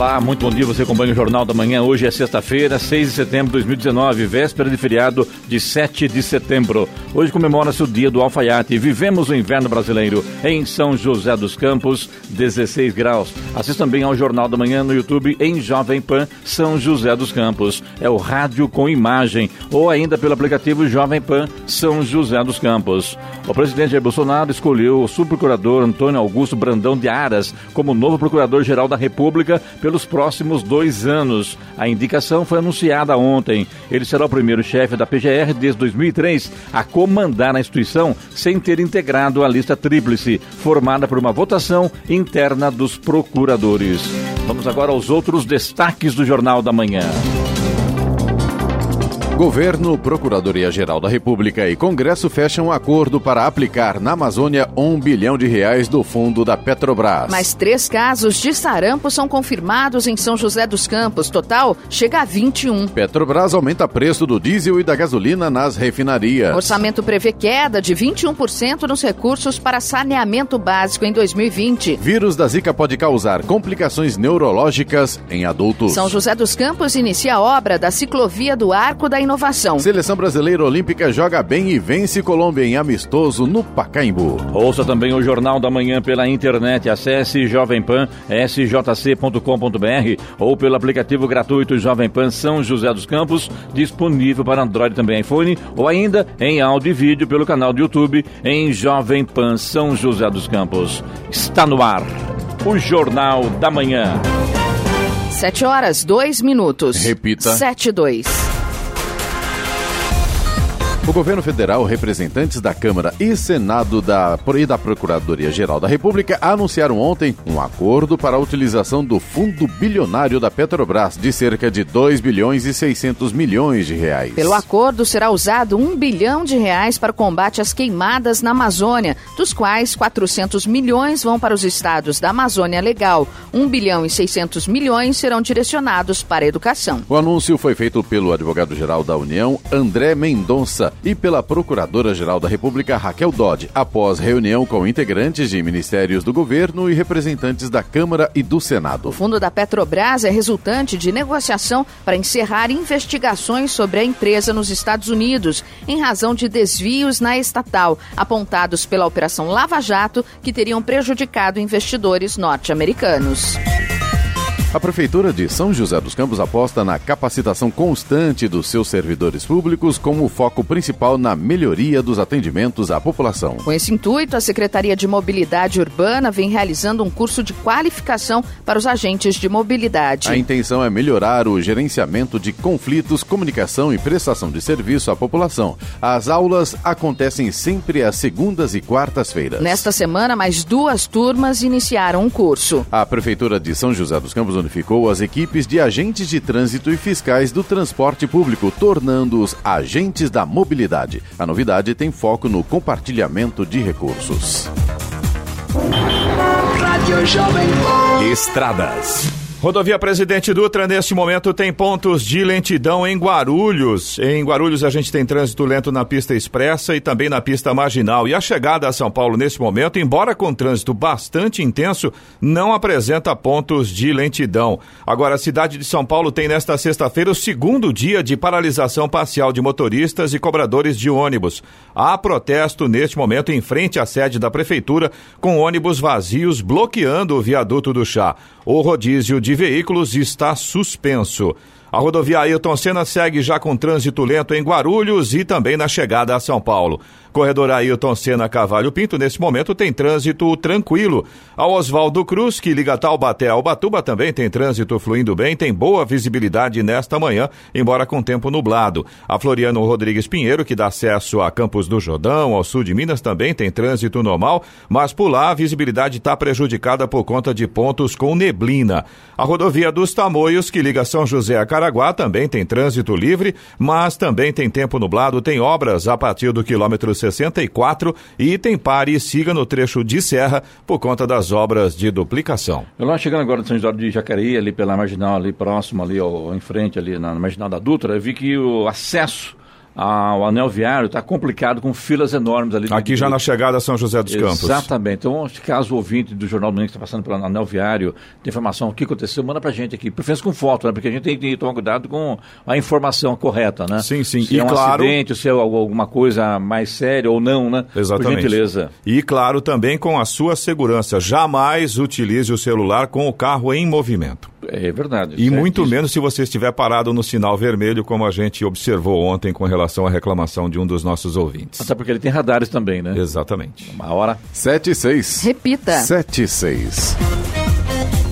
Olá, muito bom dia. Você acompanha o Jornal da Manhã. Hoje é sexta-feira, 6 de setembro de 2019, véspera de feriado de 7 de setembro. Hoje comemora-se o dia do alfaiate. Vivemos o inverno brasileiro em São José dos Campos, 16 graus. Assista também ao Jornal da Manhã no YouTube em Jovem Pan São José dos Campos. É o rádio com imagem ou ainda pelo aplicativo Jovem Pan São José dos Campos. O presidente Jair Bolsonaro escolheu o subprocurador Antônio Augusto Brandão de Aras como novo procurador-geral da República pelos próximos dois anos. A indicação foi anunciada ontem. Ele será o primeiro chefe da PGR desde 2003 a comandar a instituição sem ter integrado a lista tríplice, formada por uma votação interna dos procuradores. Vamos agora aos outros destaques do Jornal da Manhã. Governo, Procuradoria-Geral da República e Congresso fecham acordo para aplicar na Amazônia um bilhão de reais do fundo da Petrobras. Mais três casos de sarampo são confirmados em São José dos Campos. Total chega a 21. Petrobras aumenta preço do diesel e da gasolina nas refinarias. O orçamento prevê queda de 21% nos recursos para saneamento básico em 2020. Vírus da Zika pode causar complicações neurológicas em adultos. São José dos Campos inicia a obra da ciclovia do Arco da inovação. Seleção brasileira olímpica joga bem e vence Colômbia em amistoso no Pacaembu. Ouça também o Jornal da Manhã pela internet. Acesse Jovem Pan, sjc.com.br ou pelo aplicativo gratuito Jovem Pan São José dos Campos, disponível para Android também iPhone, ou ainda em áudio e vídeo pelo canal do YouTube em Jovem Pan São José dos Campos. Está no ar o Jornal da Manhã. Sete horas, dois minutos. Repita. Sete, dois. O governo federal, representantes da Câmara e Senado da, e da Procuradoria-Geral da República anunciaram ontem um acordo para a utilização do fundo bilionário da Petrobras de cerca de 2 bilhões e 600 milhões de reais. Pelo acordo, será usado 1 bilhão de reais para o combate às queimadas na Amazônia, dos quais 400 milhões vão para os estados da Amazônia Legal. 1 bilhão e 600 milhões serão direcionados para a educação. O anúncio foi feito pelo advogado-geral da União, André Mendonça, e pela Procuradora-Geral da República, Raquel Dodge, após reunião com integrantes de ministérios do governo e representantes da Câmara e do Senado. O fundo da Petrobras é resultante de negociação para encerrar investigações sobre a empresa nos Estados Unidos, em razão de desvios na estatal, apontados pela Operação Lava Jato, que teriam prejudicado investidores norte-americanos. A Prefeitura de São José dos Campos aposta na capacitação constante dos seus servidores públicos como foco principal na melhoria dos atendimentos à população. Com esse intuito, a Secretaria de Mobilidade Urbana vem realizando um curso de qualificação para os agentes de mobilidade. A intenção é melhorar o gerenciamento de conflitos, comunicação e prestação de serviço à população. As aulas acontecem sempre às segundas e quartas-feiras. Nesta semana, mais duas turmas iniciaram um curso. A Prefeitura de São José dos Campos unificou as equipes de agentes de trânsito e fiscais do transporte público, tornando-os agentes da mobilidade. A novidade tem foco no compartilhamento de recursos. Estradas. Rodovia Presidente Dutra, neste momento, tem pontos de lentidão em Guarulhos. Em Guarulhos, a gente tem trânsito lento na pista expressa e também na pista marginal. E a chegada a São Paulo, neste momento, embora com trânsito bastante intenso, não apresenta pontos de lentidão. Agora, a cidade de São Paulo tem nesta sexta-feira o segundo dia de paralisação parcial de motoristas e cobradores de ônibus. Há protesto neste momento em frente à sede da Prefeitura, com ônibus vazios bloqueando o viaduto do Chá. O rodízio de veículos está suspenso. A rodovia Ailton Senna segue já com trânsito lento em Guarulhos e também na chegada a São Paulo. Corredor Ailton Senna Cavalho Pinto, nesse momento, tem trânsito tranquilo. A Oswaldo Cruz, que liga Taubaté ao Batuba, também tem trânsito fluindo bem, tem boa visibilidade nesta manhã, embora com tempo nublado. A Floriano Rodrigues Pinheiro, que dá acesso a Campos do Jordão, ao sul de Minas, também tem trânsito normal, mas por lá a visibilidade está prejudicada por conta de pontos com neblina. A rodovia dos Tamoios, que liga São José a Caraguá, também tem trânsito livre, mas também tem tempo nublado, tem obras a partir do quilômetro 64 e tem pare e siga no trecho de serra por conta das obras de duplicação. Eu lá chegando agora no São José de Jacareí, ali pela marginal, ali próximo, ali ao, em frente, ali na, na marginal da Dutra, eu vi que o acesso o anel viário está complicado com filas enormes ali. Aqui já na chegada a São José dos Campos. Exatamente. Então, caso o ouvinte do Jornal do Domingo que está passando pelo anel viário, tem informação o que aconteceu, manda para a gente aqui. Preferência com foto, né? Porque a gente tem que tomar cuidado com a informação correta, né? Sim, sim. Se e é um claro... acidente, se é alguma coisa mais séria ou não, né? Exatamente. Por gentileza. E claro, também com a sua segurança. Jamais utilize o celular com o carro em movimento. É verdade. E muito menos se você estiver parado no sinal vermelho, como a gente observou ontem com relação à reclamação de um dos nossos ouvintes. Até porque ele tem radares também, né? Exatamente. Uma hora. 7 e 6. Repita. 7 e 6.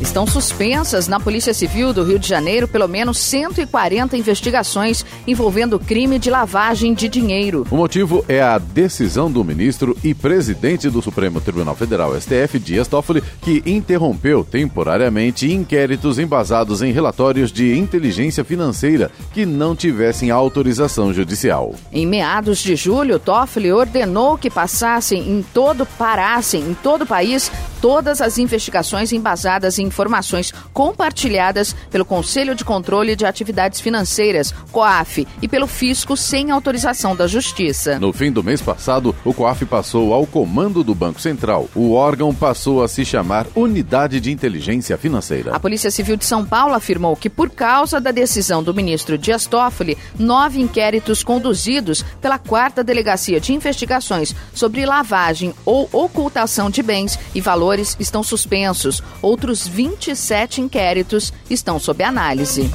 Estão suspensas na Polícia Civil do Rio de Janeiro pelo menos 140 investigações envolvendo crime de lavagem de dinheiro. O motivo é a decisão do ministro e presidente do Supremo Tribunal Federal, STF, Dias Toffoli, que interrompeu temporariamente inquéritos embasados em relatórios de inteligência financeira que não tivessem autorização judicial. Em meados de julho, Toffoli ordenou que passassem em todo parassem em todo o país todas as investigações embasadas em informações compartilhadas pelo Conselho de Controle de Atividades Financeiras, COAF, e pelo Fisco sem autorização da Justiça. No fim do mês passado, o COAF passou ao comando do Banco Central. O órgão passou a se chamar Unidade de Inteligência Financeira. A Polícia Civil de São Paulo afirmou que, por causa da decisão do ministro Dias Toffoli, nove inquéritos conduzidos pela quarta Delegacia de Investigações sobre lavagem ou ocultação de bens e valores estão suspensos. Outros 27 inquéritos estão sob análise.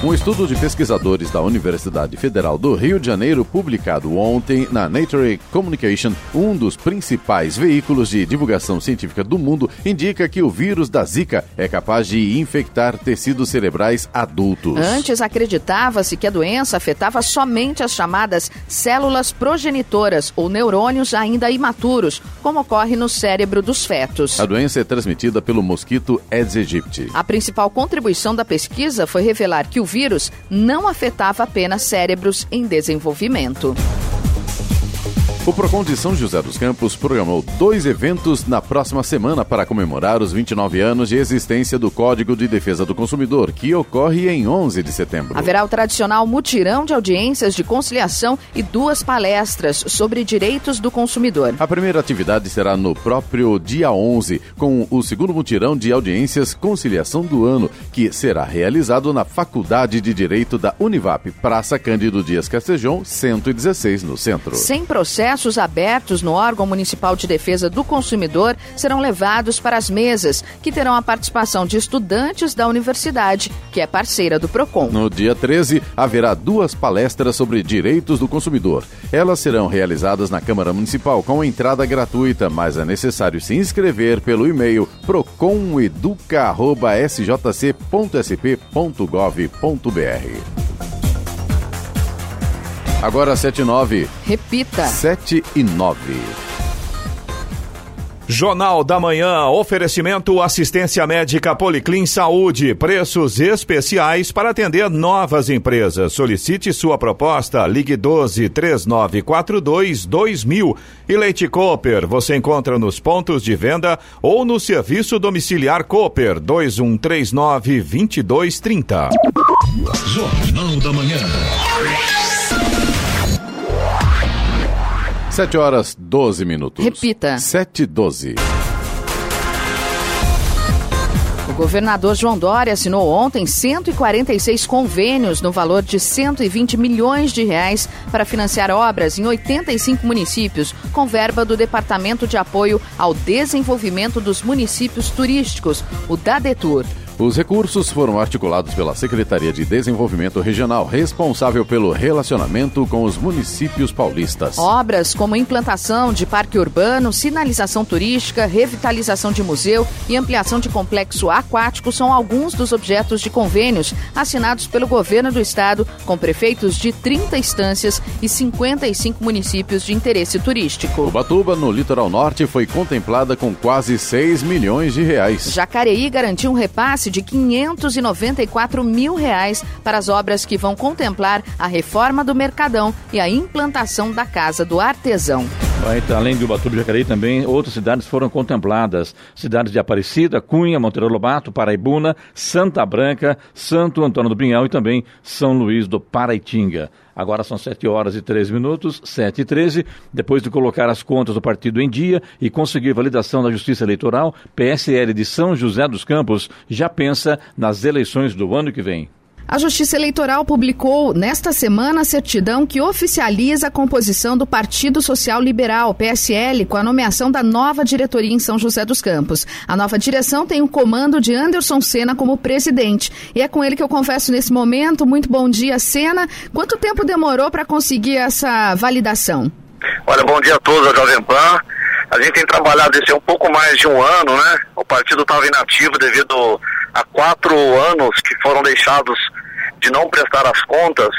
Um estudo de pesquisadores da Universidade Federal do Rio de Janeiro, publicado ontem na Nature Communication, um dos principais veículos de divulgação científica do mundo, indica que o vírus da Zika é capaz de infectar tecidos cerebrais adultos. Antes acreditava-se que a doença afetava somente as chamadas células progenitoras ou neurônios ainda imaturos, como ocorre no cérebro dos fetos. A doença é transmitida pelo mosquito Aedes aegypti. A principal contribuição da pesquisa foi revelar que o vírus não afetava apenas cérebros em desenvolvimento. O Procon de São José dos Campos programou dois eventos na próxima semana para comemorar os 29 anos de existência do Código de Defesa do Consumidor, que ocorre em 11 de setembro. Haverá o tradicional mutirão de audiências de conciliação e duas palestras sobre direitos do consumidor. A primeira atividade será no próprio dia 11, com o segundo mutirão de audiências conciliação do ano, que será realizado na Faculdade de Direito da Univap, Praça Cândido Dias Castejon, 116, no centro. Sem processo processos abertos no órgão municipal de defesa do consumidor serão levados para as mesas, que terão a participação de estudantes da universidade, que é parceira do Procon. No dia 13, haverá duas palestras sobre direitos do consumidor. Elas serão realizadas na Câmara Municipal com entrada gratuita, mas é necessário se inscrever pelo e-mail proconeduca.sjc.sp.gov.br. Agora 7 e 9. Repita. 7 e 9. Jornal da Manhã, oferecimento assistência médica Policlin Saúde, preços especiais para atender novas empresas. Solicite sua proposta, ligue 12 3942 2000. E Leite Cooper, você encontra nos pontos de venda ou no serviço domiciliar Cooper 2139 2230. Jornal da Manhã. 7 horas 12 minutos. Repita. 7 e 12. O governador João Dória assinou ontem 146 convênios no valor de 120 milhões de reais para financiar obras em 85 municípios, com verba do Departamento de Apoio ao Desenvolvimento dos Municípios Turísticos, o DADETUR. Os recursos foram articulados pela Secretaria de Desenvolvimento Regional, responsável pelo relacionamento com os municípios paulistas. Obras como implantação de parque urbano, sinalização turística, revitalização de museu e ampliação de complexo aquático são alguns dos objetos de convênios assinados pelo governo do estado com prefeitos de 30 instâncias e 55 municípios de interesse turístico. Ubatuba, no litoral norte, foi contemplada com quase 6 milhões de reais. Jacareí garantiu um repasse de 594 mil reais para as obras que vão contemplar a reforma do Mercadão e a implantação da Casa do Artesão. Então, além de Ubatuba e Jacareí, também outras cidades foram contempladas. Cidades de Aparecida, Cunha, Monteiro Lobato, Paraibuna, Santa Branca, Santo Antônio do Pinhal e também São Luís do Paraitinga. Agora são 7 horas e 13 minutos, 7 e 13. Depois de colocar as contas do partido em dia e conseguir validação da Justiça Eleitoral, PSL de São José dos Campos já pensa nas eleições do ano que vem. A Justiça Eleitoral publicou nesta semana a certidão que oficializa a composição do Partido Social Liberal, PSL, com a nomeação da nova diretoria em São José dos Campos. A nova direção tem o comando de Anderson Senna como presidente. E é com ele que eu converso nesse momento. Muito bom dia, Senna. Quanto tempo demorou para conseguir essa validação? Olha, bom dia a todos, a Jovem Pan. A gente tem trabalhado esse um pouco mais de um ano, né? O partido estava inativo devido a quatro anos que foram deixados de não prestar as contas.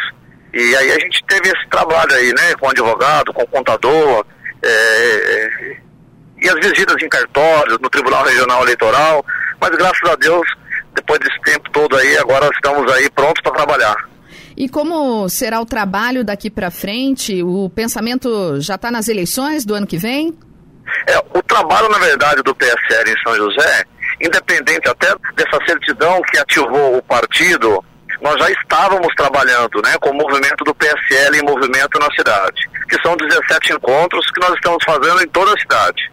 E aí a gente teve esse trabalho aí, né, com advogado, com contador, é, e as visitas em cartórios, no Tribunal Regional Eleitoral, mas graças a Deus, depois desse tempo todo aí, agora estamos aí prontos para trabalhar. E como será o trabalho daqui para frente? O pensamento já está nas eleições do ano que vem? É, o trabalho, na verdade, do PSL em São José, independente até dessa certidão que ativou o partido, nós já estávamos trabalhando né, com o movimento do PSL em movimento na cidade, que são 17 encontros que nós estamos fazendo em toda a cidade.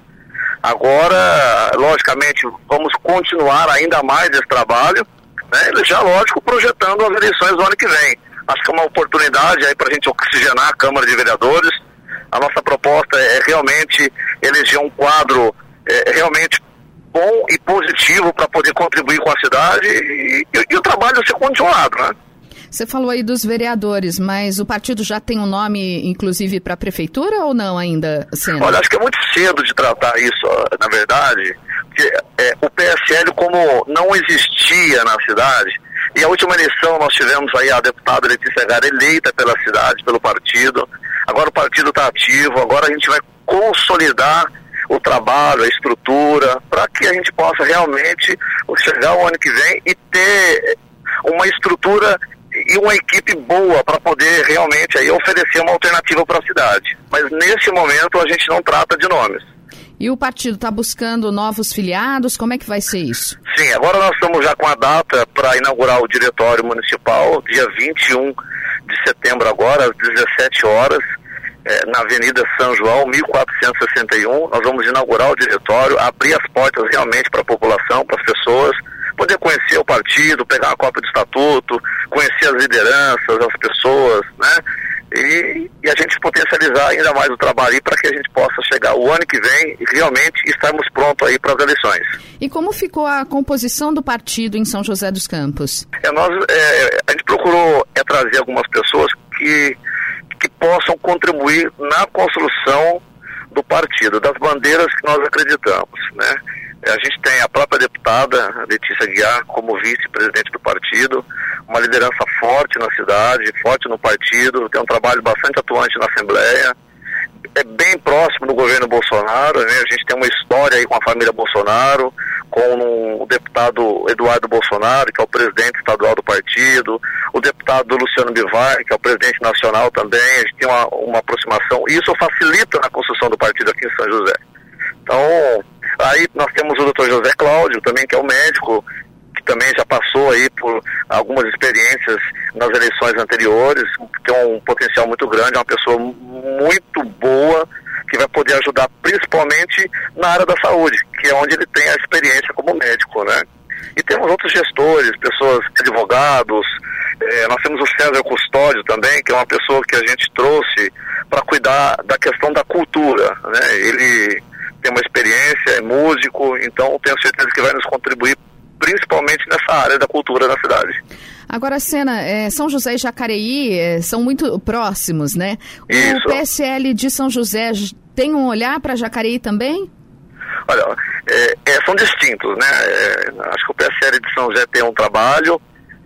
Agora, logicamente, vamos continuar ainda mais esse trabalho, né, já, lógico, projetando as eleições do ano que vem. Acho que é uma oportunidade aí para a gente oxigenar a Câmara de Vereadores. A nossa proposta é realmente eleger um quadro é, realmente bom e positivo para poder contribuir com a cidade e, e, e o trabalho ser continuado, né? Você falou aí dos vereadores, mas o partido já tem um nome, inclusive, para a prefeitura ou não ainda, Senna? Olha, acho que é muito cedo de tratar isso, na verdade, porque é, o PSL, como não existia na cidade, e a última eleição nós tivemos aí a deputada Letícia Gara eleita pela cidade, pelo partido, agora o partido está ativo, agora a gente vai consolidar o trabalho, a estrutura, para que a gente possa realmente chegar o ano que vem e ter uma estrutura e uma equipe boa para poder realmente aí oferecer uma alternativa para a cidade. Mas nesse momento a gente não trata de nomes. E o partido está buscando novos filiados? Como é que vai ser isso? Sim, agora nós estamos já com a data para inaugurar o diretório municipal, dia 21 de setembro agora, às 17 horas é, na Avenida São João, 1461. Nós vamos inaugurar o diretório, abrir as portas realmente para a população, para as pessoas, poder conhecer o partido, pegar a cópia do estatuto, conhecer as lideranças, as pessoas, né? E, e, a gente potencializar ainda mais o trabalho para que a gente possa chegar o ano que vem e realmente estarmos prontos aí para as eleições. E como ficou a composição do partido em São José dos Campos? É, nós, é, a gente procurou é, trazer algumas pessoas que que possam contribuir na construção do partido, das bandeiras que nós acreditamos, né? A gente tem a própria deputada Letícia Guiar como vice-presidente do partido, uma liderança forte na cidade, forte no partido, tem um trabalho bastante atuante na Assembleia, é bem próximo do governo Bolsonaro, né? A gente tem uma história aí com a família Bolsonaro, com o deputado Eduardo Bolsonaro, que é o presidente estadual do partido, o deputado Luciano Bivar, que é o presidente nacional também, a gente tem uma, uma aproximação, e isso facilita a construção do partido aqui em São José. Então, aí nós temos o doutor José Cláudio também, que é o médico, que também já passou aí por algumas experiências nas eleições anteriores, tem um potencial muito grande, é uma pessoa muito boa, que vai poder ajudar principalmente na área da saúde, que é onde ele tem a experiência como médico, né? E temos outros gestores, pessoas, advogados, é, nós temos o César Custódio também, que é uma pessoa que a gente trouxe para cuidar da questão da cultura, né? Ele tem uma experiência, é músico, então tenho certeza que vai nos contribuir principalmente nessa área da cultura na cidade. Agora, Sena, é, São José e Jacareí é, são muito próximos, né? Isso. O PSL de São José tem um olhar para Jacareí também? Olha, é, é, são distintos, né? É, acho que o PSL de São José tem um trabalho,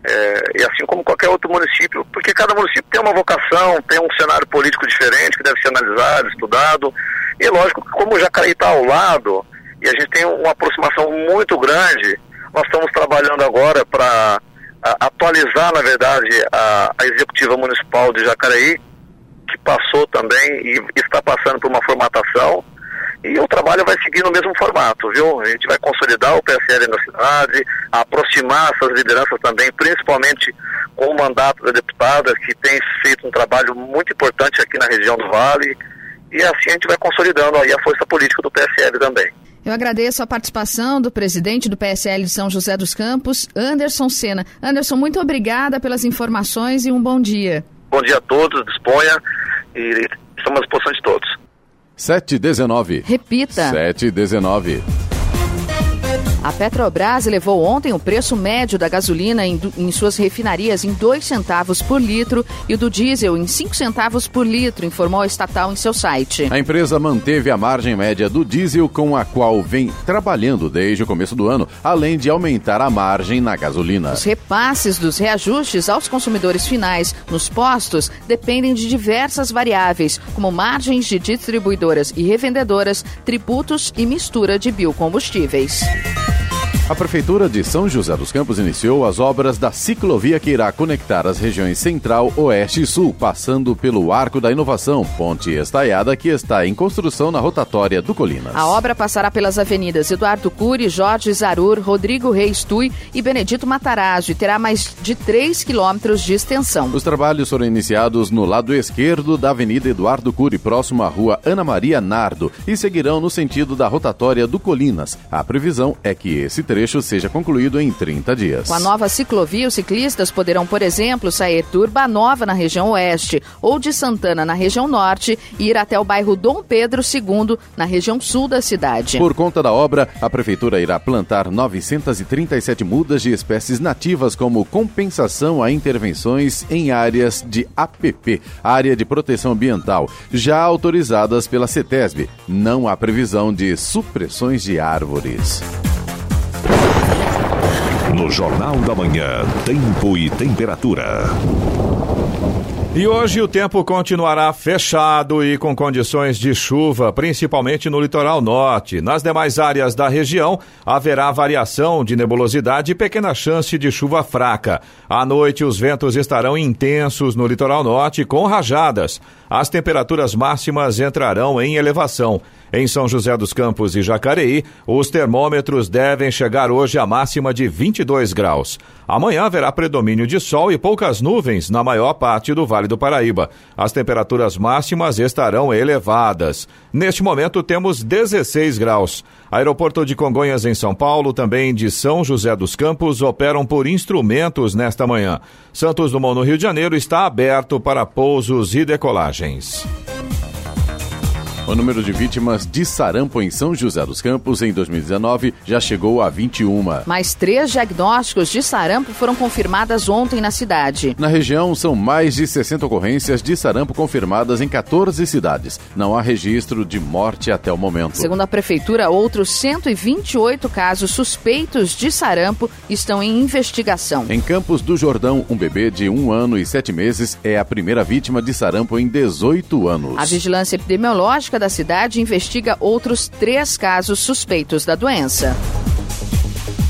é, e assim como qualquer outro município, porque cada município tem uma vocação, tem um cenário político diferente que deve ser analisado, estudado. E lógico que como o Jacareí está ao lado, e a gente tem uma aproximação muito grande, nós estamos trabalhando agora para atualizar, na verdade, a, a executiva municipal de Jacareí, que passou também e está passando por uma formatação e o trabalho vai seguir no mesmo formato, viu? A gente vai consolidar o PSL na cidade, aproximar essas lideranças também, principalmente com o mandato da deputada, que tem feito um trabalho muito importante aqui na região do Vale, e assim a gente vai consolidando aí a força política do PSL também. Eu agradeço a participação do presidente do PSL de São José dos Campos, Anderson Sena. Anderson, muito obrigada pelas informações e um bom dia. Bom dia a todos, disponha e estamos à disposição de todos. 719. Repita. 719. A Petrobras elevou ontem o preço médio da gasolina em, em, suas refinarias em 2 centavos por litro e o do diesel em 5 centavos por litro, informou a estatal em seu site. A empresa manteve a margem média do diesel com a qual vem trabalhando desde o começo do ano, além de aumentar a margem na gasolina. Os repasses dos reajustes aos consumidores finais nos postos dependem de diversas variáveis, como margens de distribuidoras e revendedoras, tributos e mistura de biocombustíveis. A Prefeitura de São José dos Campos iniciou as obras da ciclovia que irá conectar as regiões Central, Oeste e Sul, passando pelo Arco da Inovação, ponte estaiada que está em construção na rotatória do Colinas. A obra passará pelas avenidas Eduardo Cury, Jorge Zarur, Rodrigo Reis Tui e Benedito Matarazzo e terá mais de 3 quilômetros de extensão. Os trabalhos foram iniciados no lado esquerdo da Avenida Eduardo Cury, próximo à rua Ana Maria Nardo, e seguirão no sentido da rotatória do Colinas. A previsão é que esse trecho trecho seja concluído em 30 dias. Com a nova ciclovia, os ciclistas poderão, por exemplo, sair de Urbanova, na região oeste, ou de Santana, na região norte, e ir até o bairro Dom Pedro II, na região sul da cidade. Por conta da obra, a Prefeitura irá plantar 937 mudas de espécies nativas como compensação a intervenções em áreas de APP, Área de Proteção Ambiental, já autorizadas pela CETESB. Não há previsão de supressões de árvores. No Jornal da Manhã, Tempo e Temperatura. E hoje o tempo continuará fechado e com condições de chuva, principalmente no litoral norte. Nas demais áreas da região, haverá variação de nebulosidade e pequena chance de chuva fraca. À noite, os ventos estarão intensos no litoral norte com rajadas. As temperaturas máximas entrarão em elevação. Em São José dos Campos e Jacareí, os termômetros devem chegar hoje a máxima de 22 graus. Amanhã haverá predomínio de sol e poucas nuvens na maior parte do Vale do Paraíba. As temperaturas máximas estarão elevadas. Neste momento temos 16 graus. Aeroporto de Congonhas em São Paulo, também de São José dos Campos, operam por instrumentos nesta manhã. Santos Dumont no Rio de Janeiro está aberto para pousos e decolagens. O número de vítimas de sarampo em São José dos Campos em 2019 já chegou a 21. Mais três diagnósticos de sarampo foram confirmadas ontem na cidade. Na região, são mais de 60 ocorrências de sarampo confirmadas em 14 cidades. Não há registro de morte até o momento. Segundo a Prefeitura, outros 128 casos suspeitos de sarampo estão em investigação. Em Campos do Jordão, um bebê de um ano e sete meses é a primeira vítima de sarampo em 18 anos. A vigilância epidemiológica da cidade investiga outros três casos suspeitos da doença.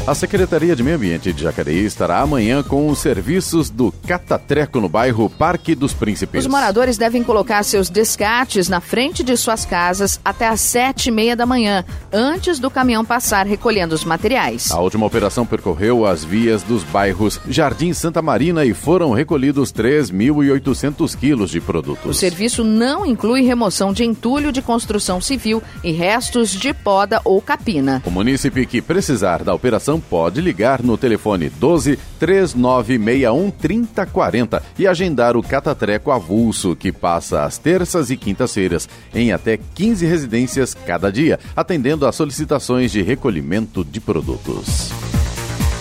A Secretaria de Meio Ambiente de Jacareí estará amanhã com os serviços do Catatreco no bairro Parque dos Príncipes. Os moradores devem colocar seus descartes na frente de suas casas até às sete e meia da manhã, antes do caminhão passar recolhendo os materiais. A última operação percorreu as vias dos bairros Jardim Santa Marina e foram recolhidos 3.800 quilos de produtos. O serviço não inclui remoção de entulho de construção civil e restos de poda ou capina. O munícipe que precisar da operação pode ligar no telefone 12 3961 3040 e agendar o Catatreco Avulso, que passa às terças e quintas-feiras em até 15 residências cada dia, atendendo às solicitações de recolhimento de produtos.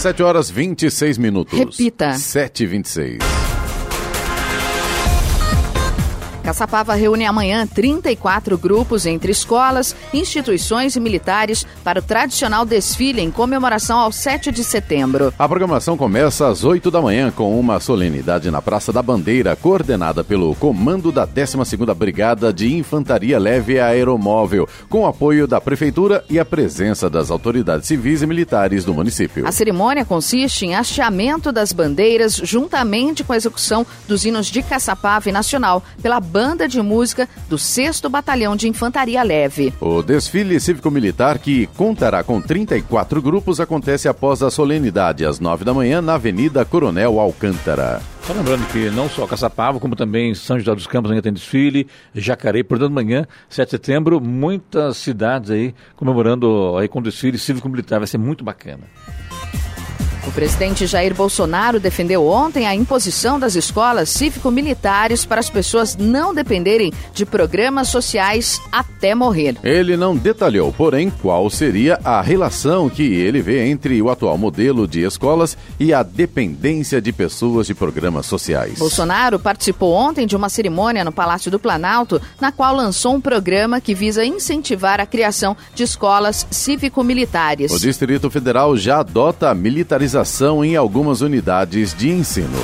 7 horas 26 minutos. Repita. 7 e 26 Caçapava reúne amanhã 34 grupos entre escolas, instituições e militares para o tradicional desfile em comemoração ao 7 de setembro. A programação começa às 8 da manhã com uma solenidade na Praça da Bandeira, coordenada pelo comando da 12ª Brigada de Infantaria Leve Aeromóvel, com apoio da prefeitura e a presença das autoridades civis e militares do município. A cerimônia consiste em hasteamento das bandeiras juntamente com a execução dos hinos de Caçapava e Nacional pela banda de música do 6 Batalhão de Infantaria Leve. O desfile cívico-militar, que contará com 34 grupos, acontece após a solenidade, às 9 da manhã, na Avenida Coronel Alcântara. Só lembrando que não só Caçapava, como também São José dos Campos ainda tem desfile, Jacareí, portanto, amanhã, 7 de setembro, muitas cidades aí comemorando aí com desfile cívico-militar, vai ser muito bacana. O presidente Jair Bolsonaro defendeu ontem a imposição das escolas cívico-militares para as pessoas não dependerem de programas sociais até morrer. Ele não detalhou, porém, qual seria a relação que ele vê entre o atual modelo de escolas e a dependência de pessoas de programas sociais. Bolsonaro participou ontem de uma cerimônia no Palácio do Planalto, na qual lançou um programa que visa incentivar a criação de escolas cívico-militares. O Distrito Federal já adota a militarização em algumas unidades de ensino.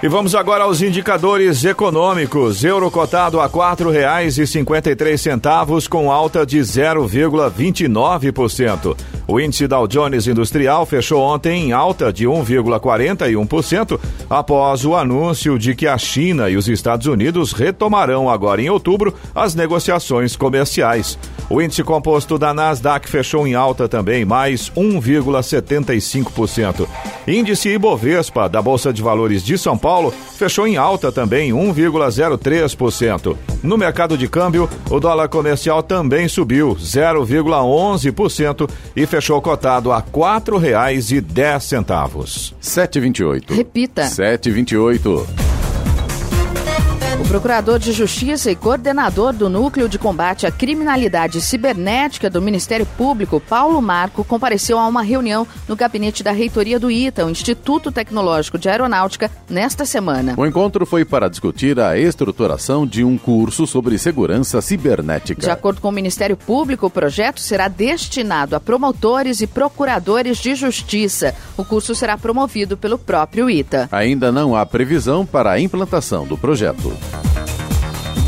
E vamos agora aos indicadores econômicos. Euro cotado a R$ 4,53 com alta de 0,29%. O índice Dow Jones Industrial fechou ontem em alta de 1,41% após o anúncio de que a China e os Estados Unidos retomarão agora em outubro as negociações comerciais. O índice composto da Nasdaq fechou em alta também, mais 1,75%. Índice Ibovespa da Bolsa de Valores de São Paulo fechou em alta também, 1,03%. No mercado de câmbio, o dólar comercial também subiu 0,11% e fechou cotado a R$ 4,10. 7,28. Repita. 7,28. Procurador de Justiça e coordenador do Núcleo de Combate à Criminalidade Cibernética do Ministério Público, Paulo Marco, compareceu a uma reunião no gabinete da reitoria do ITA, o Instituto Tecnológico de Aeronáutica, nesta semana. O encontro foi para discutir a estruturação de um curso sobre segurança cibernética. De acordo com o Ministério Público, o projeto será destinado a promotores e procuradores de justiça. O curso será promovido pelo próprio ITA. Ainda não há previsão para a implantação do projeto. O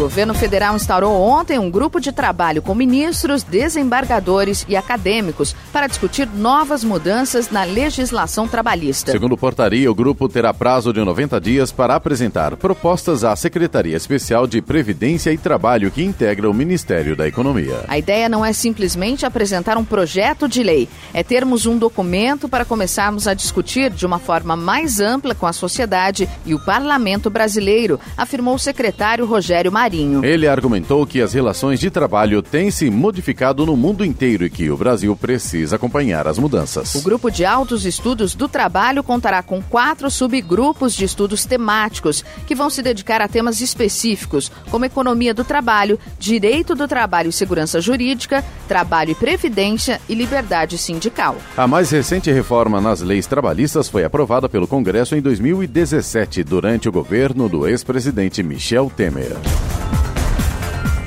governo federal instaurou ontem um grupo de trabalho com ministros, desembargadores e acadêmicos para discutir novas mudanças na legislação trabalhista. Segundo portaria, o grupo terá prazo de 90 dias para apresentar propostas à Secretaria Especial de Previdência e Trabalho que integra o Ministério da Economia. A ideia não é simplesmente apresentar um projeto de lei, é termos um documento para começarmos a discutir de uma forma mais ampla com a sociedade e o parlamento brasileiro, afirmou o secretário Rogério Marinho. Ele argumentou que as relações de trabalho têm se modificado no mundo inteiro e que o Brasil precisa acompanhar as mudanças. O grupo de altos estudos do trabalho contará com quatro subgrupos de estudos temáticos que vão se dedicar a temas específicos, como economia do trabalho, direito do trabalho e segurança jurídica, trabalho e previdência e liberdade sindical. A mais recente reforma nas leis trabalhistas foi aprovada pelo Congresso em 2017, durante o governo do ex-presidente Michel Temer.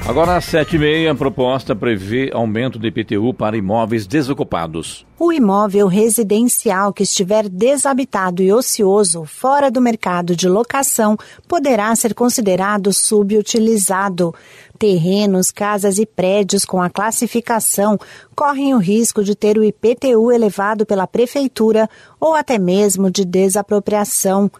Agora, às sete e meia, a proposta prevê aumento do IPTU para imóveis desocupados. O imóvel residencial que estiver desabitado e ocioso fora do mercado de locação poderá ser considerado subutilizado. Terrenos, casas e prédios com a classificação correm o risco de ter o IPTU elevado pela prefeitura ou até mesmo de desapropriação.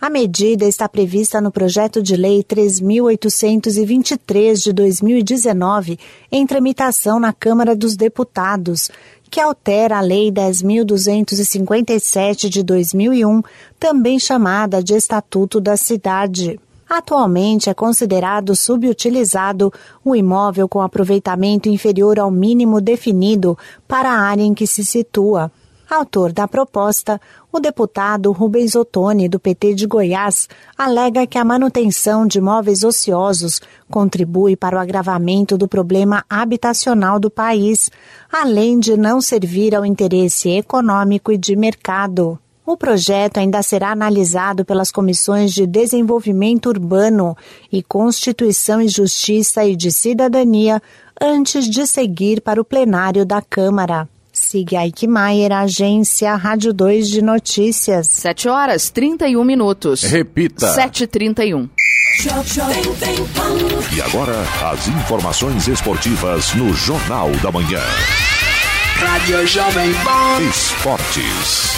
A medida está prevista no projeto de lei 3823 de 2019, em tramitação na Câmara dos Deputados, que altera a Lei 10.257 de 2001, também chamada de Estatuto da Cidade. Atualmente é considerado subutilizado o imóvel com aproveitamento inferior ao mínimo definido para a área em que se situa. Autor da proposta, o deputado Rubens Ottoni, do PT de Goiás, alega que a manutenção de imóveis ociosos contribui para o agravamento do problema habitacional do país, além de não servir ao interesse econômico e de mercado. O projeto ainda será analisado pelas comissões de Desenvolvimento Urbano e Constituição e Justiça e de Cidadania antes de seguir para o plenário da Câmara. Siga Aikmaier, agência Rádio 2 de Notícias. 7 horas 31 minutos. Repita. 7h31. E agora, as informações esportivas no Jornal da Manhã. Rádio Jovem Pan. Esportes.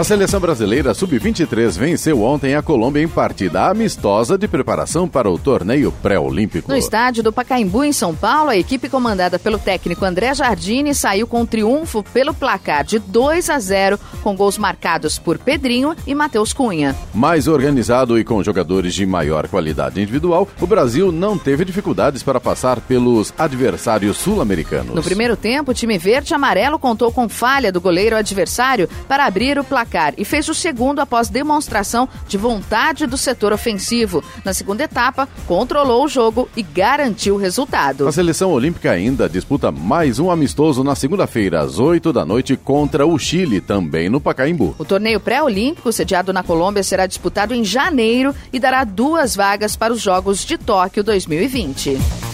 A seleção brasileira sub-23 venceu ontem a Colômbia em partida amistosa de preparação para o torneio pré-olímpico. No estádio do Pacaembu, em São Paulo, a equipe comandada pelo técnico André Jardine saiu com triunfo pelo placar de 2 a 0, com gols marcados por Pedrinho e Matheus Cunha. Mais organizado e com jogadores de maior qualidade individual, o Brasil não teve dificuldades para passar pelos adversários sul-americanos. No primeiro tempo, o time verde e amarelo contou com falha do goleiro adversário para abrir o placar placar e fez o segundo após demonstração de vontade do setor ofensivo. Na segunda etapa, controlou o jogo e garantiu o resultado. A seleção olímpica ainda disputa mais um amistoso na segunda-feira, às 8 da noite, contra o Chile, também no Pacaembu. O torneio pré-olímpico, sediado na Colômbia, será disputado em janeiro e dará duas vagas para os Jogos de Tóquio 2020.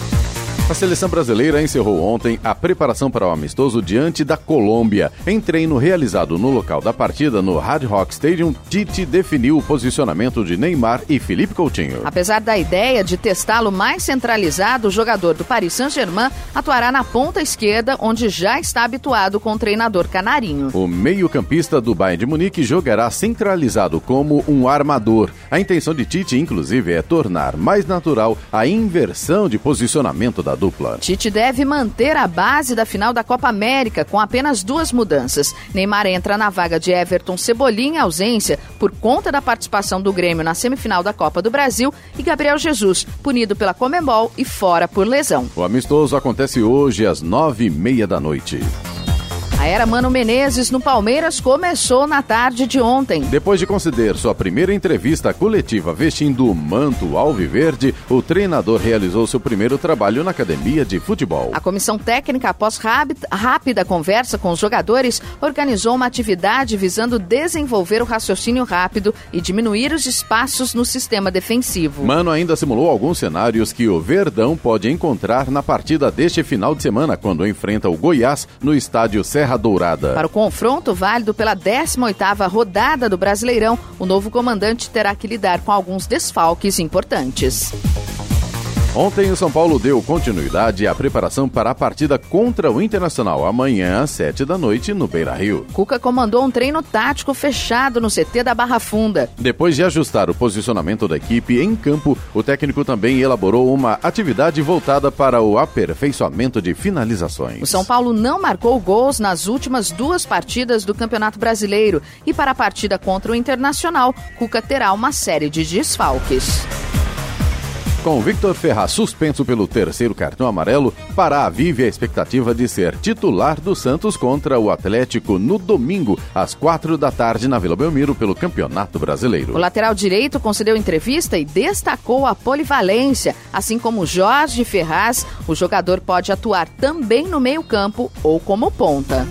A seleção brasileira encerrou ontem a preparação para o amistoso diante da Colômbia. Em treino realizado no local da partida no Hard Rock Stadium, Tite definiu o posicionamento de Neymar e Felipe Coutinho. Apesar da ideia de testá-lo mais centralizado, o jogador do Paris Saint-Germain atuará na ponta esquerda, onde já está habituado com o treinador canarinho. O meio-campista do Bayern de Munique jogará centralizado como um armador. A intenção de Tite, inclusive, é tornar mais natural a inversão de posicionamento da dupla. Tite deve manter a base da final da Copa América com apenas duas mudanças. Neymar entra na vaga de Everton Cebolinha ausência por conta da participação do Grêmio na semifinal da Copa do Brasil e Gabriel Jesus, punido pela Comembol e fora por lesão. O amistoso acontece hoje às nove e meia da noite. A era Mano Menezes no Palmeiras começou na tarde de ontem. Depois de conceder sua primeira entrevista coletiva vestindo o manto alviverde, o treinador realizou seu primeiro trabalho na academia de futebol. A comissão técnica, após rápida conversa com os jogadores, organizou uma atividade visando desenvolver o raciocínio rápido e diminuir os espaços no sistema defensivo. Mano ainda simulou alguns cenários que o Verdão pode encontrar na partida deste final de semana, quando enfrenta o Goiás no estádio Serra Serra Dourada. Para o confronto válido pela 18ª rodada do Brasileirão, o novo comandante terá que lidar com alguns desfalques importantes. Ontem o São Paulo deu continuidade à preparação para a partida contra o Internacional amanhã às 7 da noite no Beira Rio. Cuca comandou um treino tático fechado no CT da Barra Funda. Depois de ajustar o posicionamento da equipe em campo, o técnico também elaborou uma atividade voltada para o aperfeiçoamento de finalizações. O São Paulo não marcou gols nas últimas duas partidas do Campeonato Brasileiro e para a partida contra o Internacional, Cuca terá uma série de desfalques. Com Victor Ferraz suspenso pelo terceiro cartão amarelo, Pará vive a expectativa de ser titular do Santos contra o Atlético no domingo, às quatro da tarde, na Vila Belmiro, pelo Campeonato Brasileiro. O lateral direito concedeu entrevista e destacou a polivalência. Assim como Jorge Ferraz, o jogador pode atuar também no meio-campo ou como ponta.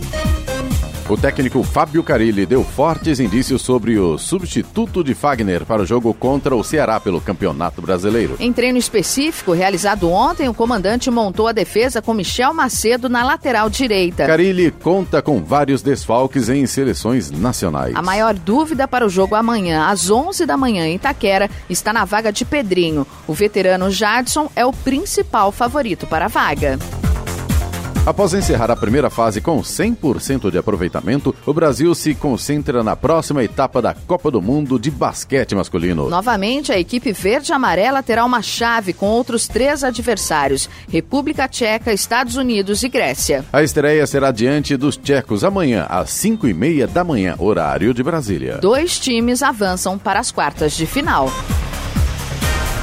O técnico Fábio Carilli deu fortes indícios sobre o substituto de Fagner para o jogo contra o Ceará pelo Campeonato Brasileiro. Em treino específico realizado ontem, o comandante montou a defesa com Michel Macedo na lateral direita. Carilli conta com vários desfalques em seleções nacionais. A maior dúvida para o jogo amanhã, às 11 da manhã em Itaquera, está na vaga de Pedrinho. O veterano Jadson é o principal favorito para a vaga. Após encerrar a primeira fase com 100% de aproveitamento, o Brasil se concentra na próxima etapa da Copa do Mundo de basquete masculino. Novamente, a equipe verde-amarela terá uma chave com outros três adversários: República Tcheca, Estados Unidos e Grécia. A estreia será diante dos tchecos amanhã, às 5 e meia da manhã, horário de Brasília. Dois times avançam para as quartas de final.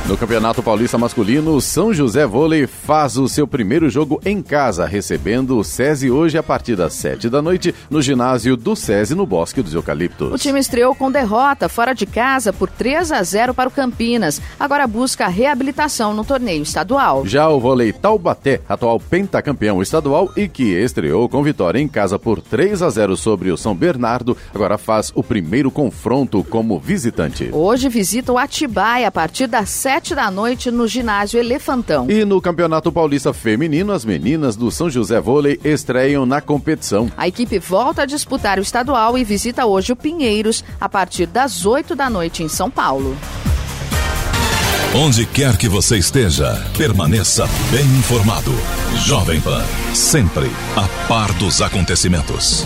No Campeonato Paulista Masculino, São José Vôlei faz o seu primeiro jogo em casa, recebendo o SESI hoje a partir das 7 da noite no ginásio do SESI no Bosque dos Eucaliptos. O time estreou com derrota fora de casa por 3 a 0 para o Campinas. Agora busca a reabilitação no torneio estadual. Já o vôlei Taubaté, atual pentacampeão estadual e que estreou com vitória em casa por 3 a 0 sobre o São Bernardo, agora faz o primeiro confronto como visitante. Hoje visita o Atibaia a partir das 7 sete da noite no ginásio Elefantão. E no Campeonato Paulista Feminino, as meninas do São José Vôlei estreiam na competição. A equipe volta a disputar o estadual e visita hoje o Pinheiros a partir das 8 da noite em São Paulo. Onde quer que você esteja, permaneça bem informado. Jovem Pan, sempre a par dos acontecimentos.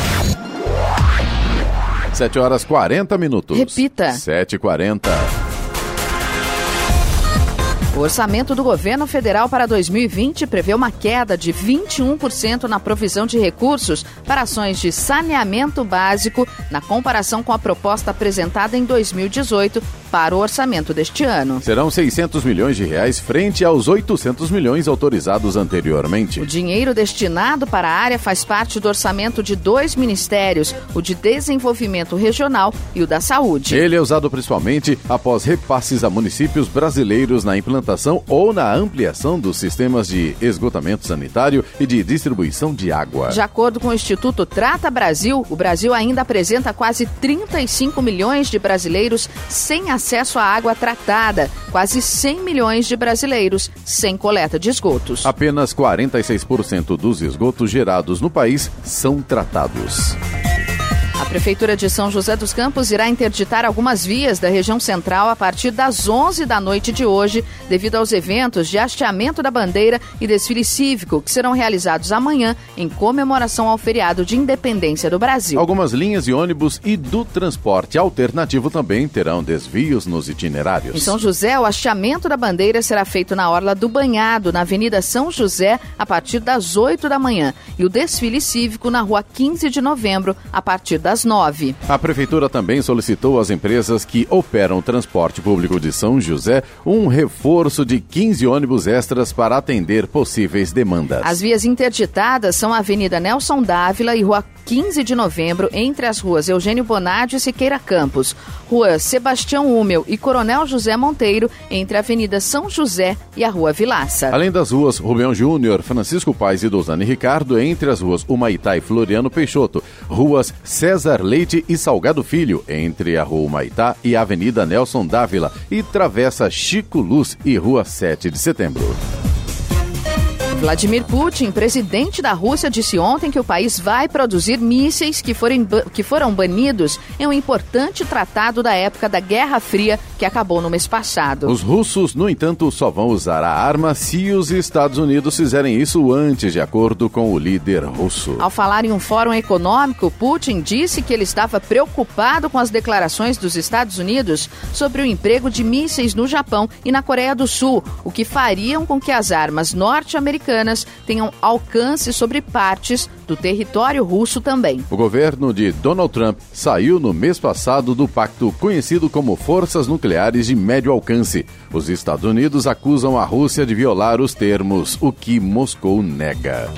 7 horas 40 minutos. Repita. 7h40. O orçamento do governo federal para 2020 prevê uma queda de 21% na provisão de recursos para ações de saneamento básico na comparação com a proposta apresentada em 2018 para o orçamento deste ano. Serão 600 milhões de reais frente aos 800 milhões autorizados anteriormente. O dinheiro destinado para a área faz parte do orçamento de dois ministérios, o de Desenvolvimento Regional e o da Saúde. Ele é usado principalmente após repasses a municípios brasileiros na implantação ou na ampliação dos sistemas de esgotamento sanitário e de distribuição de água. De acordo com o Instituto Trata Brasil, o Brasil ainda apresenta quase 35 milhões de brasileiros sem acesso acesso à água tratada, quase 100 milhões de brasileiros sem coleta de esgotos. Apenas 46% dos esgotos gerados no país são tratados. A Prefeitura de São José dos Campos irá interditar algumas vias da região central a partir das 11 da noite de hoje, devido aos eventos de hasteamento da bandeira e desfile cívico que serão realizados amanhã em comemoração ao feriado de independência do Brasil. Algumas linhas de ônibus e do transporte alternativo também terão desvios nos itinerários. Em São José, o hasteamento da bandeira será feito na Orla do Banhado, na Avenida São José, a partir das 8 da manhã, e o desfile cívico na Rua 15 de Novembro, a partir das das nove. A Prefeitura também solicitou às empresas que operam o transporte público de São José um reforço de 15 ônibus extras para atender possíveis demandas. As vias interditadas são a Avenida Nelson Dávila e Rua 15 de Novembro, entre as ruas Eugênio Bonardi e Siqueira Campos, Rua Sebastião Húmel e Coronel José Monteiro, entre a Avenida São José e a Rua Vilaça. Além das ruas Rubem Júnior, Francisco Pais e Dosane Ricardo, entre as ruas Humaitá e Floriano Peixoto, ruas César Leite e Salgado Filho, entre a Rua Maitá e a Avenida Nelson Dávila, e Travessa Chico Luz e Rua 7 de Setembro. Vladimir Putin, presidente da Rússia, disse ontem que o país vai produzir mísseis que, forem, que foram banidos em um importante tratado da época da Guerra Fria que acabou no mês passado. Os russos, no entanto, só vão usar a arma se os Estados Unidos fizerem isso antes, de acordo com o líder russo. Ao falar em um fórum econômico, Putin disse que ele estava preocupado com as declarações dos Estados Unidos sobre o emprego de mísseis no Japão e na Coreia do Sul, o que fariam com que as armas norte-americanas americanas tenham alcance sobre partes do território russo também. O governo de Donald Trump saiu no mês passado do pacto conhecido como Forças Nucleares de Médio Alcance. Os Estados Unidos acusam a Rússia de violar os termos, o que Moscou nega.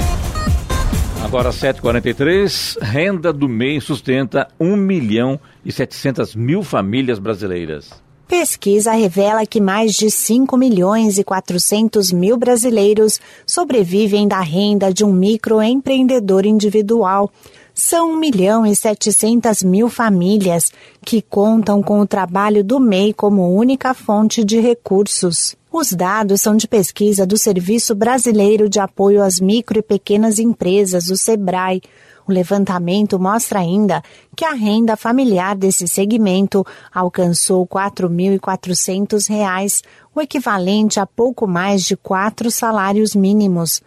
Agora 7h43, renda do mês sustenta 1 milhão e 700 mil famílias brasileiras. Pesquisa revela que mais de 5 milhões e 400 mil brasileiros sobrevivem da renda de um microempreendedor individual. São 1 milhão e 700 mil famílias que contam com o trabalho do MEI como única fonte de recursos. Os dados são de pesquisa do Serviço Brasileiro de Apoio às Micro e Pequenas Empresas, o SEBRAE. O levantamento mostra ainda que a renda familiar desse segmento alcançou R$ 4.400, o equivalente a pouco mais de quatro salários mínimos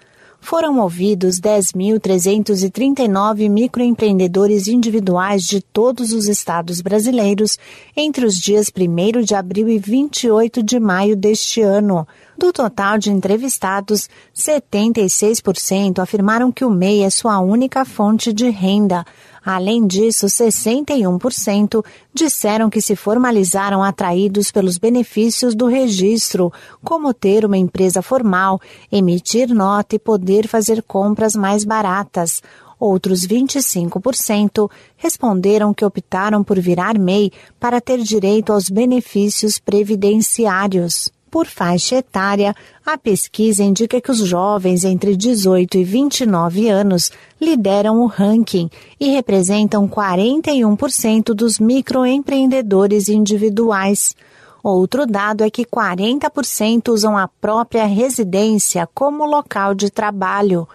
foram ouvidos 10.339 microempreendedores individuais de todos os estados brasileiros entre os dias 1 de abril e 28 de maio deste ano. Do total de entrevistados, 76% afirmaram que o MEI é sua única fonte de renda. Além disso, 61% disseram que se formalizaram atraídos pelos benefícios do registro, como ter uma empresa formal, emitir nota e poder fazer compras mais baratas. Outros 25% responderam que optaram por virar MEI para ter direito aos benefícios previdenciários. Por faixa etária, a pesquisa indica que os jovens entre 18 e 29 anos lideram o ranking e representam 41% dos microempreendedores individuais. Outro dado é que 40% usam a própria residência como local de trabalho.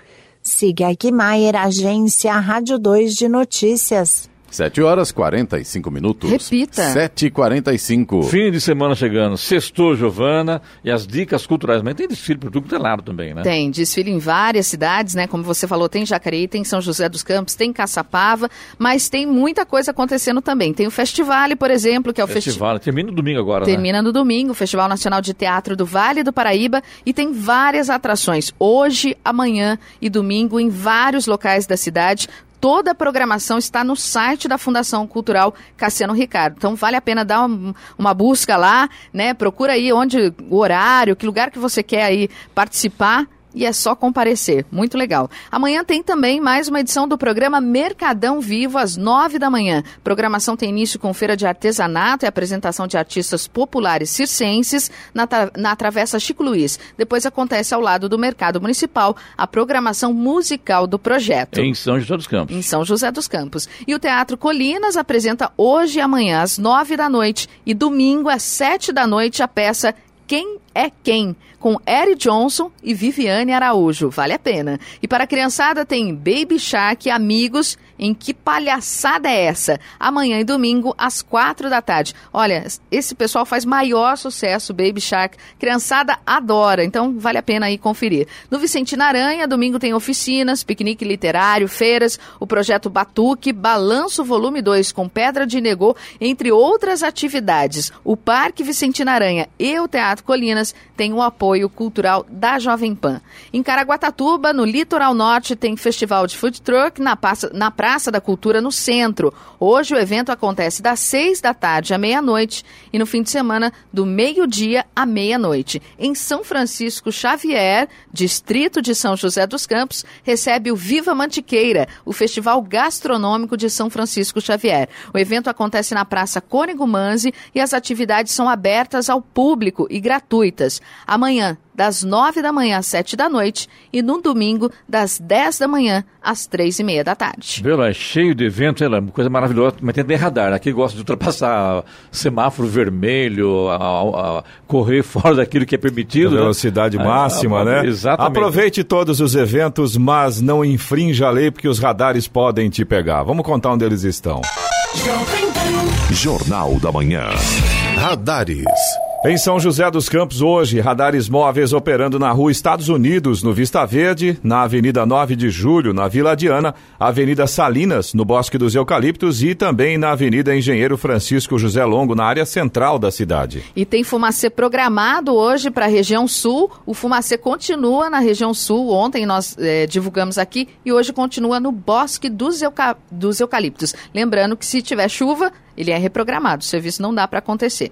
Siga Maier, agência Rádio 2 de Notícias. 7 horas 45 minutos. Repita. 7h45. Fim de semana chegando. Sextou, Giovana. E as dicas culturais. Mas tem desfile por tudo que é lado também, né? Tem. Desfile em várias cidades, né? Como você falou, tem Jacareí, tem São José dos Campos, tem Caçapava. Mas tem muita coisa acontecendo também. Tem o Festival, por exemplo, que é o festival. Festi... Termina no domingo agora, Termina né? no domingo. O Festival Nacional de Teatro do Vale do Paraíba. E tem várias atrações. Hoje, amanhã e domingo em vários locais da cidade Toda a programação está no site da Fundação Cultural Cassiano Ricardo. Então vale a pena dar uma, uma busca lá, né? Procura aí onde o horário, que lugar que você quer aí participar e é só comparecer. Muito legal. Amanhã tem também mais uma edição do programa Mercadão Vivo, às nove da manhã. Programação tem início com feira de artesanato e apresentação de artistas populares circenses na, na Travessa Chico Luiz. Depois acontece ao lado do Mercado Municipal a programação musical do projeto. Em São José dos Campos. Em São José dos Campos. E o Teatro Colinas apresenta hoje e amanhã, às nove da noite, e domingo, às sete da noite, a peça Quem é Quem? com Eric Johnson e Viviane Araújo. Vale a pena. E para a criançada tem Baby Shark Amigos em Que Palhaçada é Essa? Amanhã e domingo, às quatro da tarde. Olha, esse pessoal faz maior sucesso, Baby Shark. Criançada adora, então vale a pena aí conferir. No Vicente Aranha, domingo tem oficinas, piquenique literário, feiras, o projeto Batuque, Balanço Volume 2 com Pedra de Negô, entre outras atividades. O Parque Vicente Aranha e o Teatro Colinas têm o apoio cultural da Jovem Pan. Em Caraguatatuba, no litoral norte, tem festival de food truck na, na praça Praça da Cultura no centro. Hoje o evento acontece das seis da tarde à meia-noite e no fim de semana do meio-dia à meia-noite. Em São Francisco Xavier, distrito de São José dos Campos, recebe o Viva Mantiqueira, o festival gastronômico de São Francisco Xavier. O evento acontece na Praça Cônego Manzi e as atividades são abertas ao público e gratuitas. Amanhã, das nove da manhã às sete da noite e no domingo, das dez da manhã às três e meia da tarde. Viu, é cheio de evento, é uma coisa maravilhosa, mas tem radar. Aqui gosta de ultrapassar semáforo vermelho, a, a, a correr fora daquilo que é permitido. A né? velocidade né? máxima, né? Exatamente. Aproveite todos os eventos, mas não infrinja a lei, porque os radares podem te pegar. Vamos contar onde eles estão. Jornal da Manhã. Radares. Em São José dos Campos, hoje, radares móveis operando na rua Estados Unidos, no Vista Verde, na Avenida 9 de Julho, na Vila Diana, Avenida Salinas, no Bosque dos Eucaliptos e também na Avenida Engenheiro Francisco José Longo, na área central da cidade. E tem fumacê programado hoje para a região sul. O fumacê continua na região sul. Ontem nós é, divulgamos aqui e hoje continua no Bosque dos, Euca... dos Eucaliptos. Lembrando que se tiver chuva, ele é reprogramado. O serviço não dá para acontecer.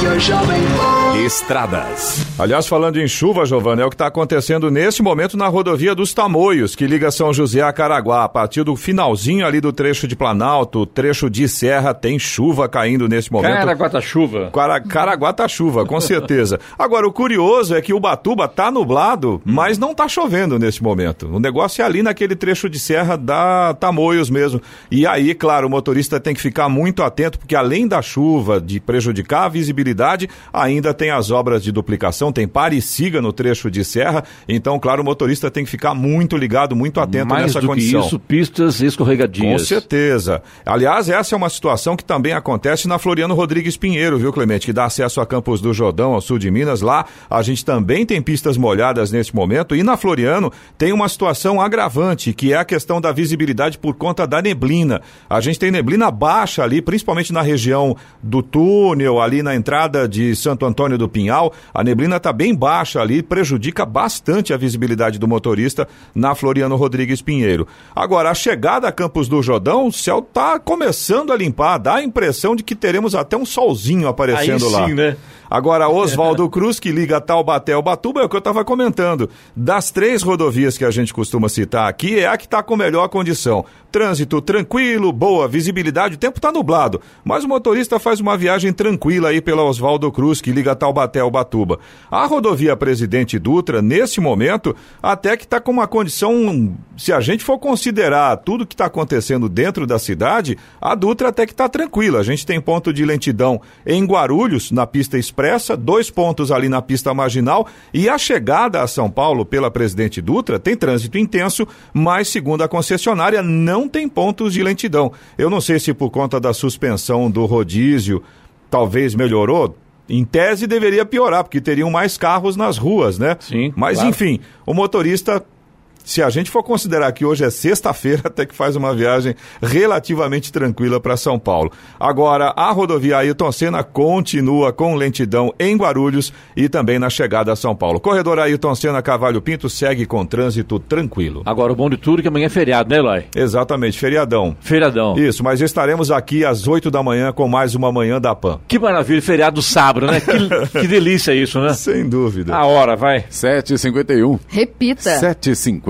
Rádio Jovem Pan. Estradas. Aliás, falando em chuva, Giovana, é o que está acontecendo neste momento na rodovia dos Tamoios, que liga São José a Caraguá. A partir do finalzinho ali do trecho de Planalto, trecho de Serra, tem chuva caindo nesse momento. Caraguá tá chuva. Cara, Caraguá tá chuva, com certeza. Agora, o curioso é que o Batuba tá nublado, mas não tá chovendo nesse momento. O negócio é ali naquele trecho de serra da Tamoios mesmo. E aí, claro, o motorista tem que ficar muito atento, porque além da chuva de prejudicar a visibilidade, ainda tem as obras de duplicação, tem pare e siga no trecho de serra. Então, claro, o motorista tem que ficar muito ligado, muito atento Mais nessa do condição. que isso, pistas escorregadias. Com certeza. Aliás, essa é uma situação que também acontece na Floriano Rodrigues Pinheiro, viu, Clemente? Que dá acesso a Campos do Jordão, ao sul de Minas. Lá a gente também tem pistas molhadas nesse momento. E na Floriano tem uma situação agravante, que é a questão da visibilidade por conta da neblina. A gente tem neblina baixa ali, principalmente na região do túnel, ali na entrada de Santo Antônio do Pinhal. A neblina está bem baixa ali, prejudica bastante a visibilidade do motorista na Floriano Rodrigues Pinheiro. Agora, a chegada a Campos do Jordão, o céu está começando a limpar, dá a impressão de que teremos até um solzinho aparecendo Aí lá. sim, né? Agora, Oswaldo Cruz, que liga Taubaté ao Batuba, é o que eu estava comentando. Das três rodovias que a gente costuma citar aqui, é a que está com melhor condição. Trânsito tranquilo, boa visibilidade, o tempo está nublado, mas o motorista faz uma viagem tranquila aí pela Oswaldo Cruz, que liga Taubaté ao Batuba. A rodovia Presidente Dutra, nesse momento, até que está com uma condição, se a gente for considerar tudo que está acontecendo dentro da cidade, a Dutra até que está tranquila. A gente tem ponto de lentidão em Guarulhos, na pista expressa, dois pontos ali na pista marginal, e a chegada a São Paulo pela Presidente Dutra tem trânsito intenso, mas segundo a concessionária, não tem pontos de lentidão. Eu não sei se por conta da suspensão do rodízio, talvez melhorou. Em tese deveria piorar, porque teriam mais carros nas ruas, né? Sim, Mas claro. enfim, o motorista se a gente for considerar que hoje é sexta-feira, até que faz uma viagem relativamente tranquila para São Paulo. Agora, a rodovia Ailton Senna continua com lentidão em Guarulhos e também na chegada a São Paulo. Corredor Ailton Senna Cavalho Pinto segue com trânsito tranquilo. Agora, o bom de tudo é que amanhã é feriado, né, Eloy? Exatamente, feriadão. Feriadão. Isso, mas estaremos aqui às 8 da manhã com mais uma manhã da PAN. Que maravilha, feriado sábado, né? Que, que delícia isso, né? Sem dúvida. A hora, vai. 7h51. Repita. 7h51.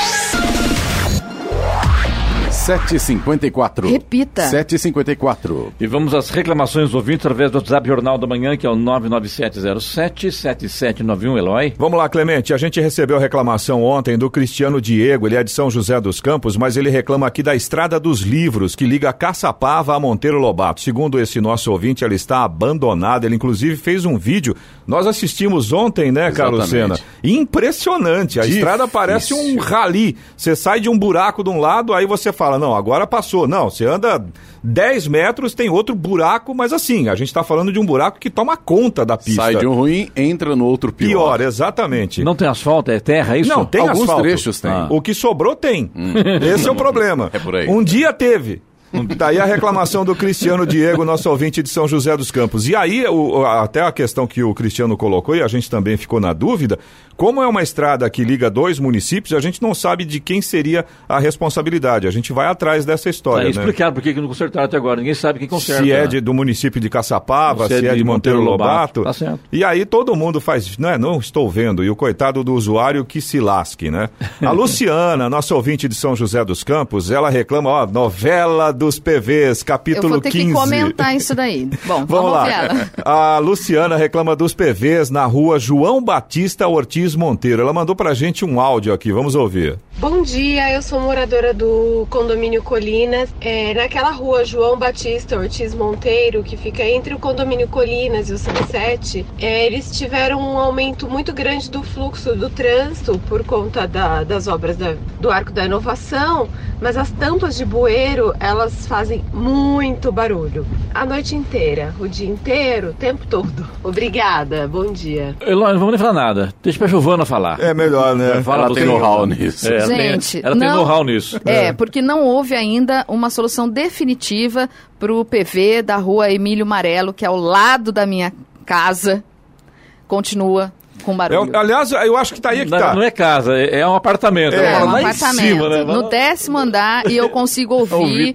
7h54. Repita. 7h54. E vamos às reclamações dos ouvintes através do WhatsApp Jornal da Manhã, que é o 99707-7791, Eloy. Vamos lá, Clemente. A gente recebeu reclamação ontem do Cristiano Diego. Ele é de São José dos Campos, mas ele reclama aqui da Estrada dos Livros, que liga Caçapava a Monteiro Lobato. Segundo esse nosso ouvinte, ela está abandonada. Ele, inclusive, fez um vídeo. Nós assistimos ontem, né, Carlos Sena? Impressionante. A Difícil. estrada parece um rali. Você sai de um buraco de um lado, aí você fala, não, agora passou. Não, você anda 10 metros, tem outro buraco, mas assim, a gente está falando de um buraco que toma conta da pista. Sai de um ruim, entra no outro pior. Pior, exatamente. Não tem asfalto, é terra, é isso? Não, tem Alguns asfalto. trechos tem. Ah. O que sobrou tem. Esse é o problema. É por aí. Um dia teve. Daí a reclamação do Cristiano Diego, nosso ouvinte de São José dos Campos. E aí, o- até a questão que o Cristiano colocou, e a gente também ficou na dúvida, como é uma estrada que liga dois municípios, a gente não sabe de quem seria a responsabilidade. A gente vai atrás dessa história, Aí né? explicaram por que não consertaram até agora. Ninguém sabe quem conserta. Se é né? de- do município de Caçapava, Se se é de Monteiro Lobato. Tá certo. E aí todo mundo faz, não é? Não estou vendo. E o coitado do usuário que se lasque, né? A Luciana, nossa ouvinte de São José dos Campos, ela reclama, ó, novela dos PVs, Eu capítulo vou ter 15. que comentar isso daí. Bom, Vamos vamos, lá. ela. A Luciana reclama dos PVs na rua João Batista Ortiz Monteiro. Ela mandou pra gente um áudio aqui, vamos ouvir. Bom dia, eu sou moradora do condomínio Colinas. É, naquela rua João Batista Ortiz Monteiro, que fica entre o condomínio Colinas e o Sunset, é, eles tiveram um aumento muito grande do fluxo do trânsito por conta da- das obras da- do Arco da Inovação, mas as tampas de bueiro elas fazem muito barulho. A noite inteira, o dia inteiro, o tempo todo. Obrigada, bom dia. Eloy, não vamos nem falar nada. Deixa pra Giovana falar. É melhor, né? Fala Ela tem know-how nisso. É. ela Gente, tem, ela não, tem know-how nisso. É, porque não houve ainda uma solução definitiva para o PV da rua Emílio Marelo, que é ao lado da minha casa. Continua com barulho. É, aliás, eu acho que tá aí que não, tá. Não é casa, é, é um apartamento. É, Ela um lá em apartamento. cima, né? No décimo andar e eu consigo ouvir. Ouvir.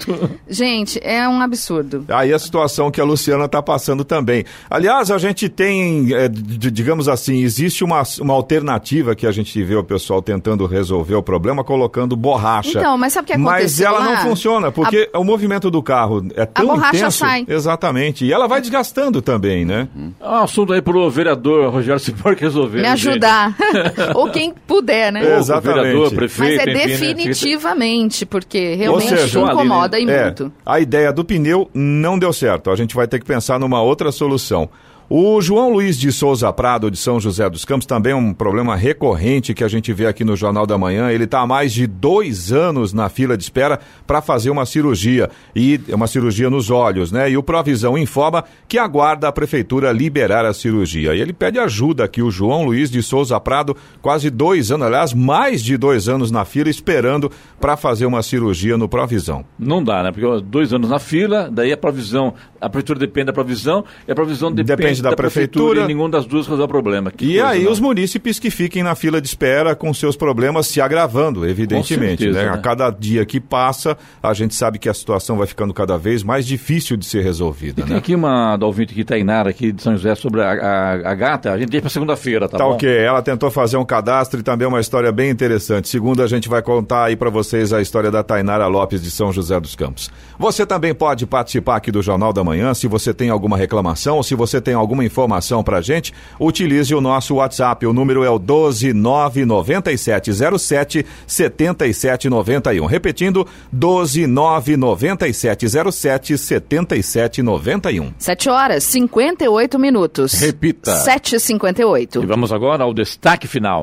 Gente, é um absurdo. Aí a situação que a Luciana está passando também. Aliás, a gente tem, é, digamos assim, existe uma, uma alternativa que a gente vê o pessoal tentando resolver o problema colocando borracha. Então, mas sabe o que Mas aconteceu ela não lá? funciona, porque o movimento do carro é tão borracha intenso. sai. Exatamente. E ela vai desgastando também, né? É um assunto aí pro vereador Rogério Cipor resolver. Me né, ajudar. Ou quem puder, né? É, Ou Exatamente. Vereador, Mas prefeito, é enfim, né? definitivamente, porque realmente seja, incomoda e É, muito. a ideia do pneu não deu certo. A gente vai ter que pensar numa outra solução. O João Luiz de Souza Prado, de São José dos Campos, também é um problema recorrente que a gente vê aqui no Jornal da Manhã. Ele está há mais de dois anos na fila de espera para fazer uma cirurgia. E uma cirurgia nos olhos, né? E o Provisão informa que aguarda a prefeitura liberar a cirurgia. E ele pede ajuda aqui, o João Luiz de Souza Prado, quase dois anos, aliás, mais de dois anos na fila, esperando para fazer uma cirurgia no Provisão. Não dá, né? Porque dois anos na fila, daí a provisão, a prefeitura depende da provisão, e a provisão depende, Depende da prefeitura. e nenhum das duas resolve o problema. Que E aí não? os munícipes que fiquem na fila de espera com seus problemas se agravando, evidentemente. certeza, né? né? A cada dia que passa, a gente sabe que a situação vai ficando cada vez mais difícil de ser resolvida. Tem Né? aqui uma da ouvinte aqui, Tainara, aqui de São José, sobre a, a- a gata. A gente deixa pra segunda-feira, tá, Tá bom? ok, ela tentou fazer um cadastro e também uma história bem interessante. Segundo, a gente vai contar aí para vocês a história da Tainara Lopes de São José dos Campos. Você também pode participar aqui do Jornal da Manhã, se você tem alguma reclamação ou se você tem alguma informação pra gente, utilize o nosso WhatsApp. O número é o 1299707 7791. Repetindo, 1299707 7791. 7 horas 58 minutos. Repita. 7h58. E vamos agora ao destaque final.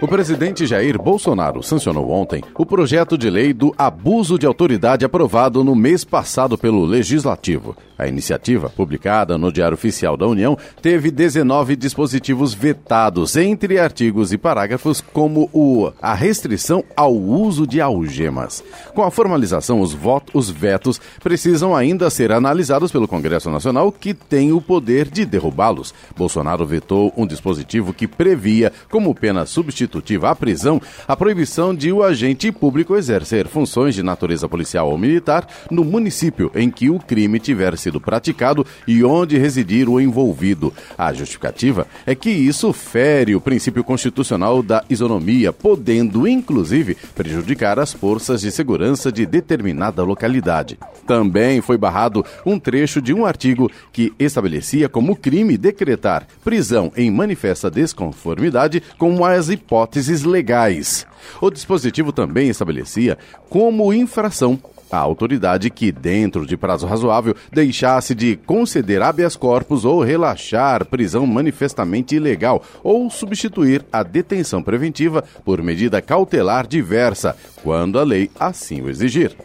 O presidente Jair Bolsonaro sancionou ontem o projeto de lei do abuso de autoridade aprovado no mês passado pelo Legislativo. A iniciativa, publicada no Diário Oficial da União, teve 19 dispositivos vetados, entre artigos e parágrafos, como o, a restrição ao uso de algemas. Com a formalização, os, votos, os vetos precisam ainda ser analisados pelo Congresso Nacional, que tem o poder de derrubá-los. Bolsonaro vetou um dispositivo que previa, como pena substitutiva à prisão, a proibição de o agente público exercer funções de natureza policial ou militar no município em que o crime tiver sido praticado e onde residir o envolvido. A justificativa é que isso fere o princípio constitucional da isonomia, podendo inclusive prejudicar as forças de segurança de determinada localidade. Também foi barrado um trecho de um artigo que estabelecia como crime decretar prisão em manifesta desconformidade com as hipóteses legais. O dispositivo também estabelecia como infração a autoridade que, dentro de prazo razoável, deixasse de conceder habeas corpus ou relaxar prisão manifestamente ilegal ou substituir a detenção preventiva por medida cautelar diversa, quando a lei assim o exigir.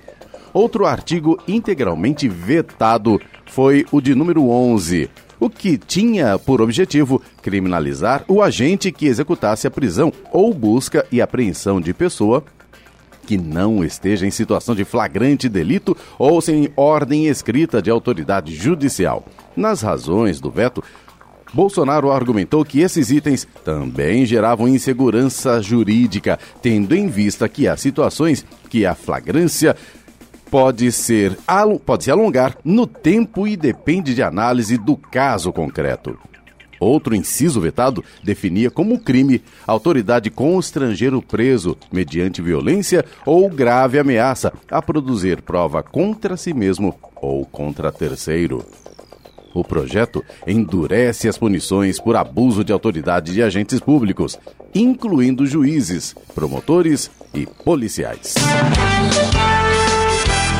Outro artigo integralmente vetado foi o de número 11, o que tinha por objetivo criminalizar o agente que executasse a prisão ou busca e apreensão de pessoa que não esteja em situação de flagrante delito ou sem ordem escrita de autoridade judicial. Nas razões do veto, Bolsonaro argumentou que esses itens também geravam insegurança jurídica, tendo em vista que há situações que a flagrância pode ser pode se alongar no tempo e depende de análise do caso concreto. Outro inciso vetado definia como crime autoridade constranger o preso, mediante violência ou grave ameaça, a produzir prova contra si mesmo ou contra terceiro. O projeto endurece as punições por abuso de autoridade de agentes públicos, incluindo juízes, promotores e policiais.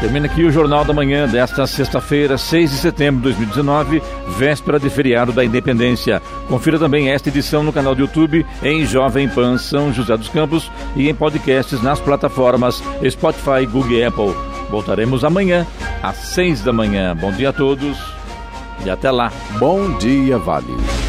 Termina aqui o Jornal da Manhã desta sexta-feira, 6 de setembro de 2019, véspera de feriado da Independência. Confira também esta edição no canal do YouTube em Jovem Pan São José dos Campos e em podcasts nas plataformas Spotify, Google e Apple. Voltaremos amanhã às 6 da manhã. Bom dia a todos e até lá. Bom dia, Vale.